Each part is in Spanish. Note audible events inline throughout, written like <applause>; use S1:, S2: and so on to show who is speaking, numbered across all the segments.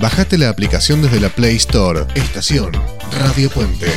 S1: Bajate la aplicación desde la Play Store. Estación Radio Puente.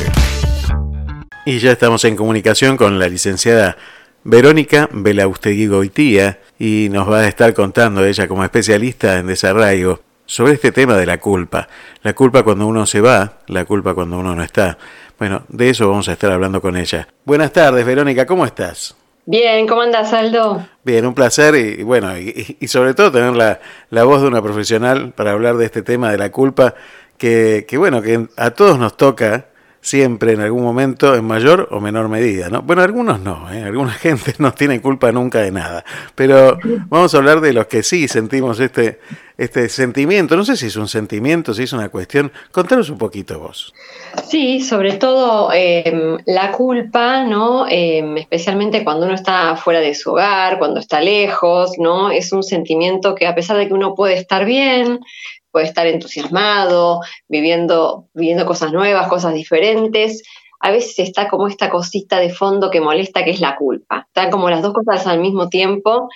S2: Y ya estamos en comunicación con la licenciada Verónica Belaustegui Goitía y nos va a estar contando ella como especialista en desarraigo sobre este tema de la culpa. La culpa cuando uno se va, la culpa cuando uno no está. Bueno, de eso vamos a estar hablando con ella. Buenas tardes, Verónica, ¿cómo estás?
S3: Bien, ¿cómo andas, Aldo?
S2: Bien, un placer y, bueno, y, sobre todo tener la, la, voz de una profesional para hablar de este tema de la culpa, que, que bueno, que a todos nos toca siempre en algún momento en mayor o menor medida, ¿no? Bueno, algunos no, ¿eh? alguna <laughs> gente no tiene culpa nunca de nada, pero vamos a hablar de los que sí sentimos este, este sentimiento, no sé si es un sentimiento, si es una cuestión, contanos un poquito vos.
S3: Sí, sobre todo em, la culpa, ¿no? Em, especialmente cuando uno está fuera de su hogar, cuando está lejos, ¿no? Es un sentimiento que a pesar de que uno puede estar bien, puede estar entusiasmado, viviendo, viviendo cosas nuevas, cosas diferentes. A veces está como esta cosita de fondo que molesta, que es la culpa. Están como las dos cosas al mismo tiempo,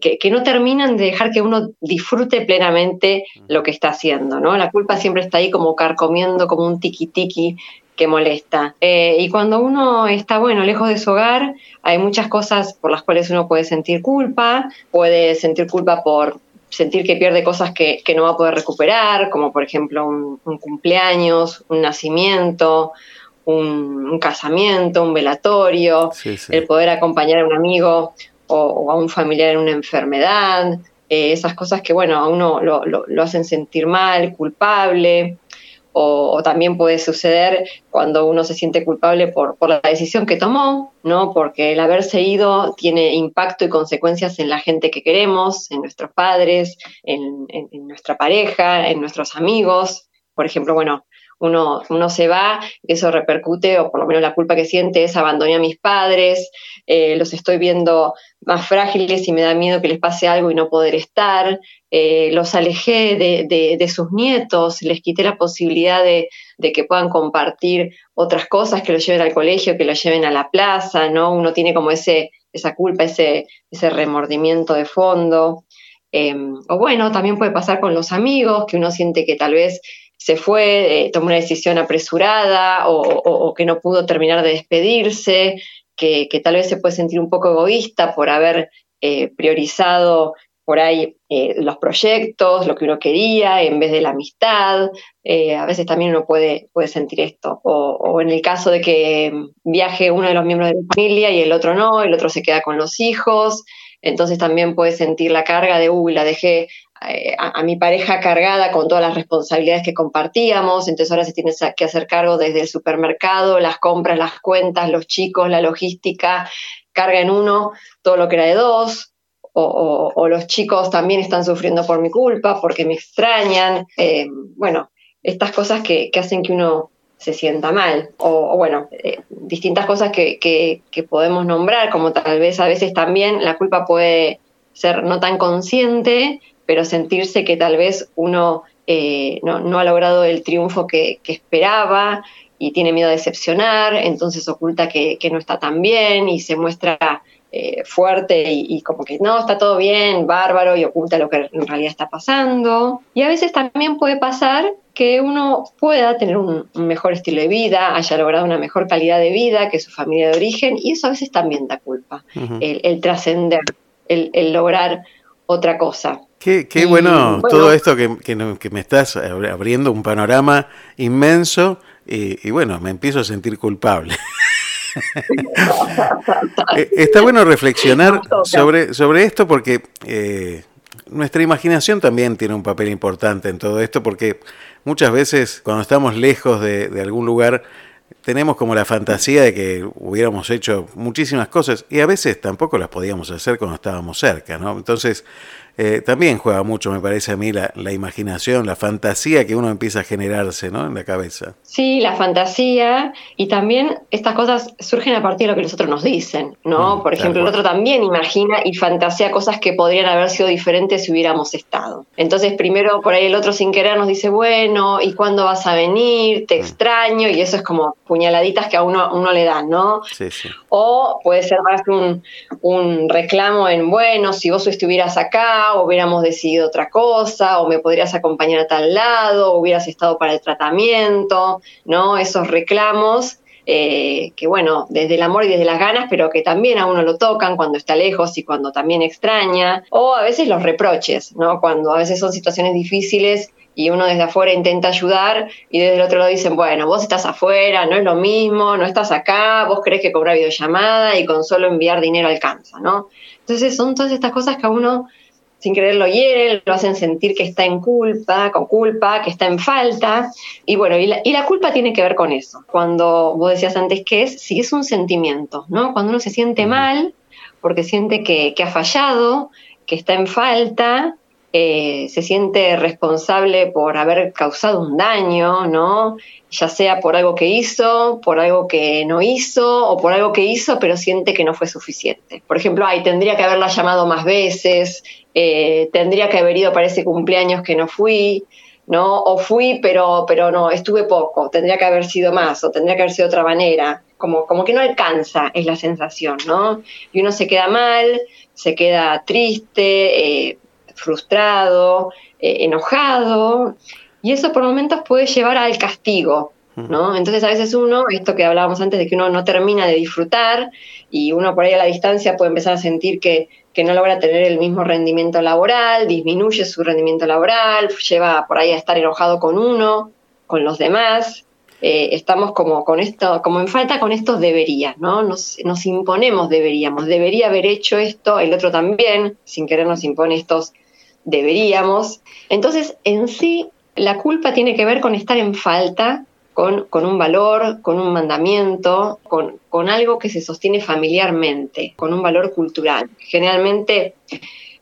S3: que, no terminan de dejar que uno disfrute plenamente lo que está haciendo, ¿no? La culpa siempre está ahí como carcomiendo, como un tiki-tiki que molesta. Eh, y cuando uno está, bueno, lejos de su hogar, hay muchas cosas por las cuales uno puede sentir culpa, puede sentir culpa por sentir que pierde cosas que, no va a poder recuperar, como por ejemplo un, cumpleaños, un nacimiento, un, casamiento, un velatorio, el poder acompañar a un amigo o, a un familiar en una enfermedad, eh, esas cosas que, bueno, a uno lo, lo hacen sentir mal, culpable o, también puede suceder cuando uno se siente culpable por, la decisión que tomó, ¿no? Porque el haberse ido tiene impacto y consecuencias en la gente que queremos, en nuestros padres, en, en nuestra pareja, en nuestros amigos. Por ejemplo, bueno, uno, uno se va, eso repercute, o por lo menos la culpa que siente es abandoné a mis padres, eh, los estoy viendo más frágiles y me da miedo que les pase algo y no poder estar, eh, los alejé de, sus nietos, les quité la posibilidad de, que puedan compartir otras cosas, que los lleven al colegio, que los lleven a la plaza, ¿no? Uno tiene como ese, esa culpa, ese, ese remordimiento de fondo. Em, o bueno, también puede pasar con los amigos, que uno siente que tal vez se fue, eh, tomó una decisión apresurada o, que no pudo terminar de despedirse, que, tal vez se puede sentir un poco egoísta por haber eh, priorizado por ahí eh, los proyectos, lo que uno quería, en vez de la amistad. a veces también uno puede, puede sentir esto. O, o, en el caso de que viaje uno de los miembros de la familia y el otro no, el otro se queda con los hijos. Entonces también puede sentir la carga de, uy, la dejé eh, a, mi pareja cargada con todas las responsabilidades que compartíamos, entonces ahora se tiene que hacer cargo desde el supermercado, las compras, las cuentas, los chicos, la logística, carga en uno todo lo que era de dos, o, los chicos también están sufriendo por mi culpa, porque me extrañan, eh, bueno, estas cosas que, hacen que uno se sienta mal, o, bueno, eh, distintas cosas que, que podemos nombrar, como tal vez a veces también la culpa puede ser no tan consciente, pero sentirse que tal vez uno eh, no, ha logrado el triunfo que, esperaba y tiene miedo a decepcionar, entonces oculta que, no está tan bien y se muestra eh, fuerte y, como que no, está todo bien, bárbaro y oculta lo que en realidad está pasando. Y a veces también puede pasar que uno pueda tener un, mejor estilo de vida, haya logrado una mejor calidad de vida que su familia de origen y eso a veces también da culpa, el, trascender, el lograr otra cosa.
S2: Qué, bueno, todo esto que, me estás abriendo un panorama inmenso y, bueno, me empiezo a sentir culpable. <laughs> Eh, está bueno reflexionar sobre, sobre esto porque eh, nuestra imaginación también tiene un papel importante en todo esto porque muchas veces cuando estamos lejos de, de algún lugar tenemos como la fantasía de que hubiéramos hecho muchísimas cosas y a veces tampoco las podíamos hacer cuando estábamos cerca, ¿no? Entonces, eh, también juega mucho, me parece a mí, la, imaginación, la fantasía que uno empieza a generarse ¿no? en la cabeza.
S3: Sí, la fantasía y también estas cosas surgen a partir de lo que los otros nos dicen, ¿no? Mm, por ejemplo, el otro también imagina y fantasea cosas que podrían haber sido diferentes si hubiéramos estado. Entonces, primero por ahí el otro sin querer nos dice, bueno, ¿y cuándo vas a venir? Te mm. extraño y eso es como puñaladitas que a uno, uno le dan, ¿no? Sí, sí. O puede ser más un, un reclamo en, bueno, si vos estuvieras acá o hubiéramos decidido otra cosa, o me podrías acompañar a tal lado, o hubieras estado para el tratamiento, ¿no? Esos reclamos eh, que bueno, desde el amor y desde las ganas, pero que también a uno lo tocan cuando está lejos y cuando también extraña, o a veces los reproches, ¿no? Cuando a veces son situaciones difíciles y uno desde afuera intenta ayudar y desde el otro lado dicen, bueno, vos estás afuera, no es lo mismo, no estás acá, vos crees que cobra videollamada y con solo enviar dinero alcanza, ¿no? Entonces son todas estas cosas que a uno sin querer lo hieren, lo hacen sentir que está en culpa, con culpa, que está en falta. Y bueno, y la, culpa tiene que ver con eso. Cuando vos decías antes que es, si es un sentimiento, ¿no? Cuando uno se siente mal porque siente que, que ha fallado, que está en falta, eh, se siente responsable por haber causado un daño, ¿no? Ya sea por algo que hizo, por algo que no hizo, o por algo que hizo, pero siente que no fue suficiente. Por ejemplo, ay, tendría que haberla llamado más veces, eh, tendría que haber ido para ese cumpleaños que no fui, ¿no? O fui, pero, pero no, estuve poco, tendría que haber sido más, o tendría que haber sido de otra manera. Como, como que no alcanza, es la sensación, ¿no? Y uno se queda mal, se queda triste, eh, frustrado, eh, enojado, y eso por momentos puede llevar al castigo, ¿no? Entonces a veces uno, esto que hablábamos antes de que uno no termina de disfrutar y uno por ahí a la distancia puede empezar a sentir que, que no logra tener el mismo rendimiento laboral, disminuye su rendimiento laboral, lleva por ahí a estar enojado con uno, con los demás, eh, estamos como con esto, como en falta con estos deberías, ¿no? Nos, nos, imponemos deberíamos, debería haber hecho esto, el otro también, sin querer nos impone estos deberíamos. Entonces, en sí, la culpa tiene que ver con estar en falta, con, un valor, con un mandamiento, con, algo que se sostiene familiarmente, con un valor cultural. Generalmente,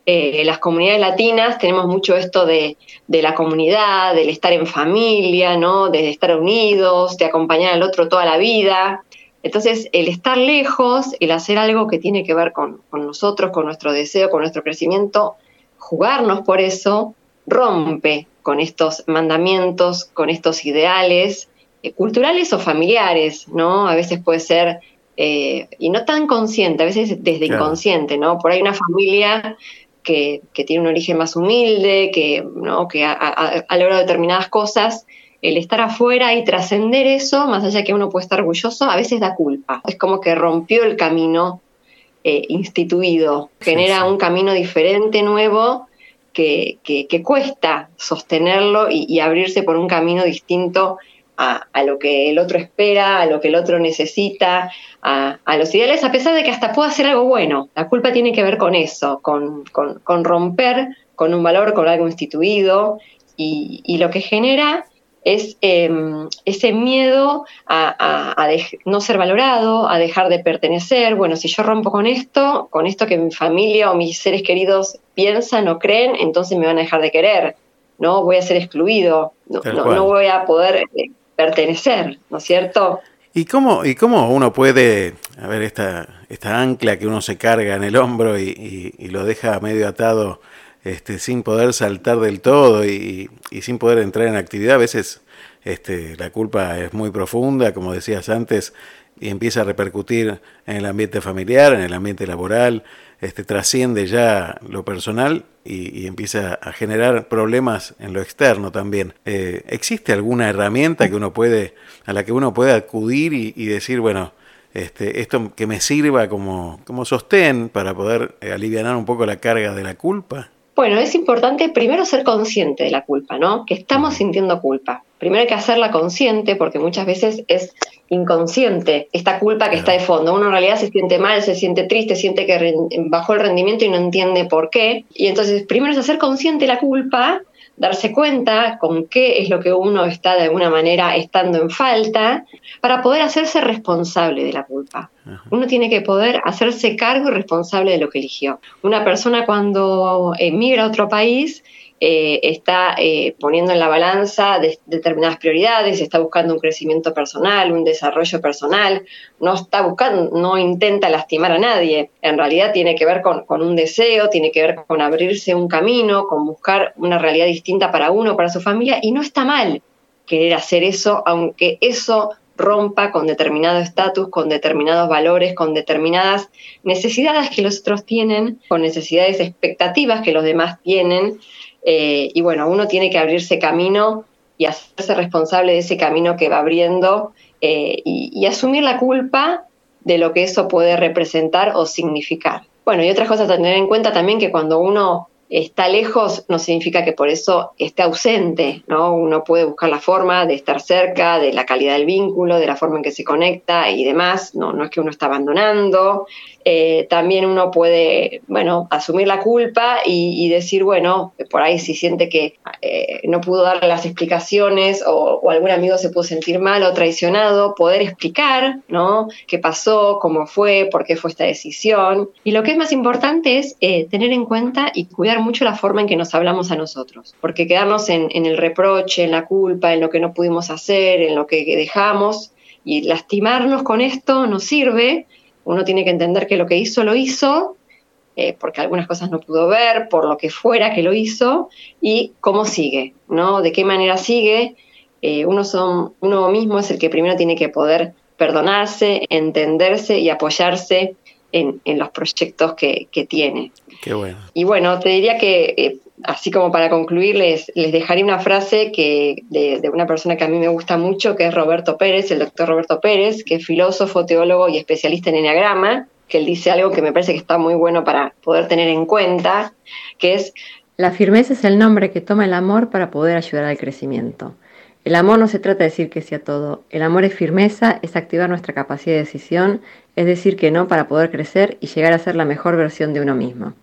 S3: eh, las comunidades latinas tenemos mucho esto de, la comunidad, del estar en familia, ¿no? de estar unidos, de acompañar al otro toda la vida. Entonces, el estar lejos, el hacer algo que tiene que ver con nosotros, con nuestro deseo, con nuestro crecimiento, jugarnos por eso rompe con estos mandamientos, con estos ideales eh, culturales o familiares, ¿no? A veces puede ser, eh, y no tan consciente, a veces desde inconsciente, ¿no? Por ahí una familia que, tiene un origen más humilde, que, ¿no? que ha, logrado determinadas cosas, el estar afuera y trascender eso, más allá de que uno puede estar orgulloso, a veces da culpa. Es como que rompió el camino eh, instituido, genera un camino diferente, nuevo, que, que, cuesta sostenerlo y, abrirse por un camino distinto a, lo que el otro espera, a lo que el otro necesita, a, los ideales, a pesar de que hasta pueda hacer algo bueno. La culpa tiene que ver con eso, con, con, romper con un valor, con algo instituido, y, y lo que genera es em, ese miedo a, no ser valorado, a dejar de pertenecer. Bueno, si yo rompo con esto, con esto que mi familia o mis seres queridos piensan o creen, entonces me van a dejar de querer, ¿no? Voy a ser excluido, no, voy a poder eh, pertenecer, ¿no es cierto?
S2: ¿Y cómo, ¿Y cómo uno puede, a ver, esta, esta ancla que uno se carga en el hombro y, y lo deja medio atado este, sin poder saltar del todo y, sin poder entrar en actividad. A veces este, la culpa es muy profunda, como decías antes, y empieza a repercutir en el ambiente familiar, en el ambiente laboral, este, trasciende ya lo personal y, empieza a generar problemas en lo externo también. Eh, ¿Existe alguna herramienta que uno puede, a la que uno puede acudir y, decir, bueno, este, esto que me sirva como, como sostén para poder eh, aliviar un poco la carga de la culpa?
S3: Bueno, es importante primero ser consciente de la culpa, ¿no? Que estamos sintiendo culpa. Primero hay que hacerla consciente porque muchas veces es inconsciente esta culpa que está de fondo. Uno en realidad se siente mal, se siente triste, siente que bajó el rendimiento y no entiende por qué. Y entonces primero es hacer consciente la culpa darse cuenta con qué es lo que uno está de alguna manera estando en falta para poder hacerse responsable de la culpa. Uno tiene que poder hacerse cargo y responsable de lo que eligió. Una persona cuando emigra a otro país eh, está eh, poniendo en la balanza determinadas prioridades, está buscando un crecimiento personal, un desarrollo personal, no está buscando, no intenta lastimar a nadie. En realidad tiene que ver con, con un deseo, tiene que ver con abrirse un camino, con buscar una realidad distinta para uno, para su familia, y no está mal querer hacer eso, aunque eso rompa con determinado estatus, con determinados valores, con determinadas necesidades que los otros tienen, con necesidades expectativas que los demás tienen. Eh, y bueno, uno tiene que abrirse camino y hacerse responsable de ese camino que va abriendo eh, y, asumir la culpa de lo que eso puede representar o significar. Bueno, y otras cosas a tener en cuenta también que cuando uno está lejos no significa que por eso esté ausente, ¿no? Uno puede buscar la forma de estar cerca, de la calidad del vínculo, de la forma en que se conecta y demás, no, no es que uno está abandonando. Eh, también uno puede, bueno, asumir la culpa y, decir, bueno, por ahí si siente que eh, no pudo dar las explicaciones o, algún amigo se pudo sentir mal o traicionado, poder explicar, ¿no? ¿Qué pasó? ¿Cómo fue? ¿Por qué fue esta decisión? Y lo que es más importante es eh, tener en cuenta y cuidar mucho la forma en que nos hablamos a nosotros, porque quedarnos en, en el reproche, en la culpa, en lo que no pudimos hacer, en lo que dejamos y lastimarnos con esto no sirve. Uno tiene que entender que lo que hizo lo hizo, eh, porque algunas cosas no pudo ver, por lo que fuera que lo hizo, y cómo sigue, ¿no? De qué manera sigue. Eh, uno, son, uno mismo es el que primero tiene que poder perdonarse, entenderse y apoyarse en, los proyectos que, tiene.
S2: Qué bueno.
S3: Y bueno, te diría que, eh, así como para concluir, les, dejaré una frase que, de, de, una persona que a mí me gusta mucho, que es Roberto Pérez, el doctor Roberto Pérez, que es filósofo, teólogo y especialista en enneagrama, que él dice algo que me parece que está muy bueno para poder tener en cuenta, que es...
S4: La firmeza es el nombre que toma el amor para poder ayudar al crecimiento. El amor no se trata de decir que sí a todo. El amor es firmeza, es activar nuestra capacidad de decisión, es decir que no para poder crecer y llegar a ser la mejor versión de uno mismo.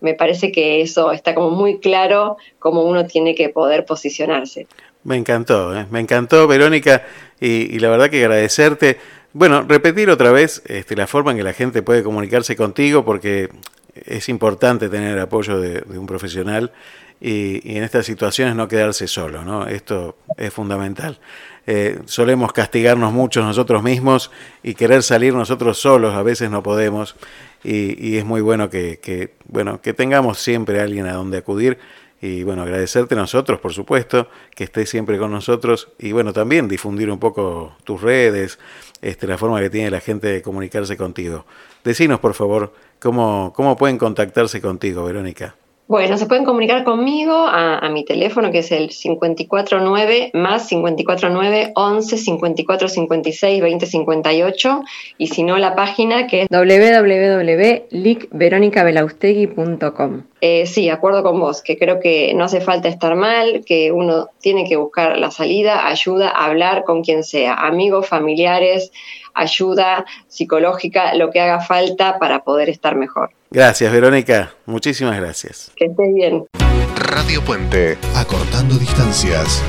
S3: Me parece que eso está como muy claro cómo uno tiene que poder posicionarse.
S2: Me encantó, ¿eh? me encantó Verónica y, la verdad que agradecerte. Bueno, repetir otra vez este, la forma en que la gente puede comunicarse contigo porque es importante tener el apoyo de un profesional y, en estas situaciones no quedarse solo, ¿no? Esto es fundamental. Eh, solemos castigarnos mucho nosotros mismos y querer salir nosotros solos, a veces no podemos, y, es muy bueno que, bueno que tengamos siempre alguien a donde acudir. Y bueno, agradecerte a nosotros, por supuesto, que estés siempre con nosotros y bueno, también difundir un poco tus redes, este, la forma que tiene la gente de comunicarse contigo. Decinos, por favor, cómo, cómo pueden contactarse contigo, Verónica.
S3: Bueno, se pueden comunicar conmigo a, mi teléfono que es el 549 más 549 11 54 56 20 58 y si no la página que es
S4: www.licveronicabelaustegui.com.
S3: Eh, sí, acuerdo con vos, que creo que no hace falta estar mal, que uno tiene que buscar la salida, ayuda a hablar con quien sea, amigos, familiares, ayuda psicológica, lo que haga falta para poder estar mejor.
S2: Gracias, Verónica. Muchísimas gracias.
S3: Que estés bien.
S1: Radio Puente, acortando distancias.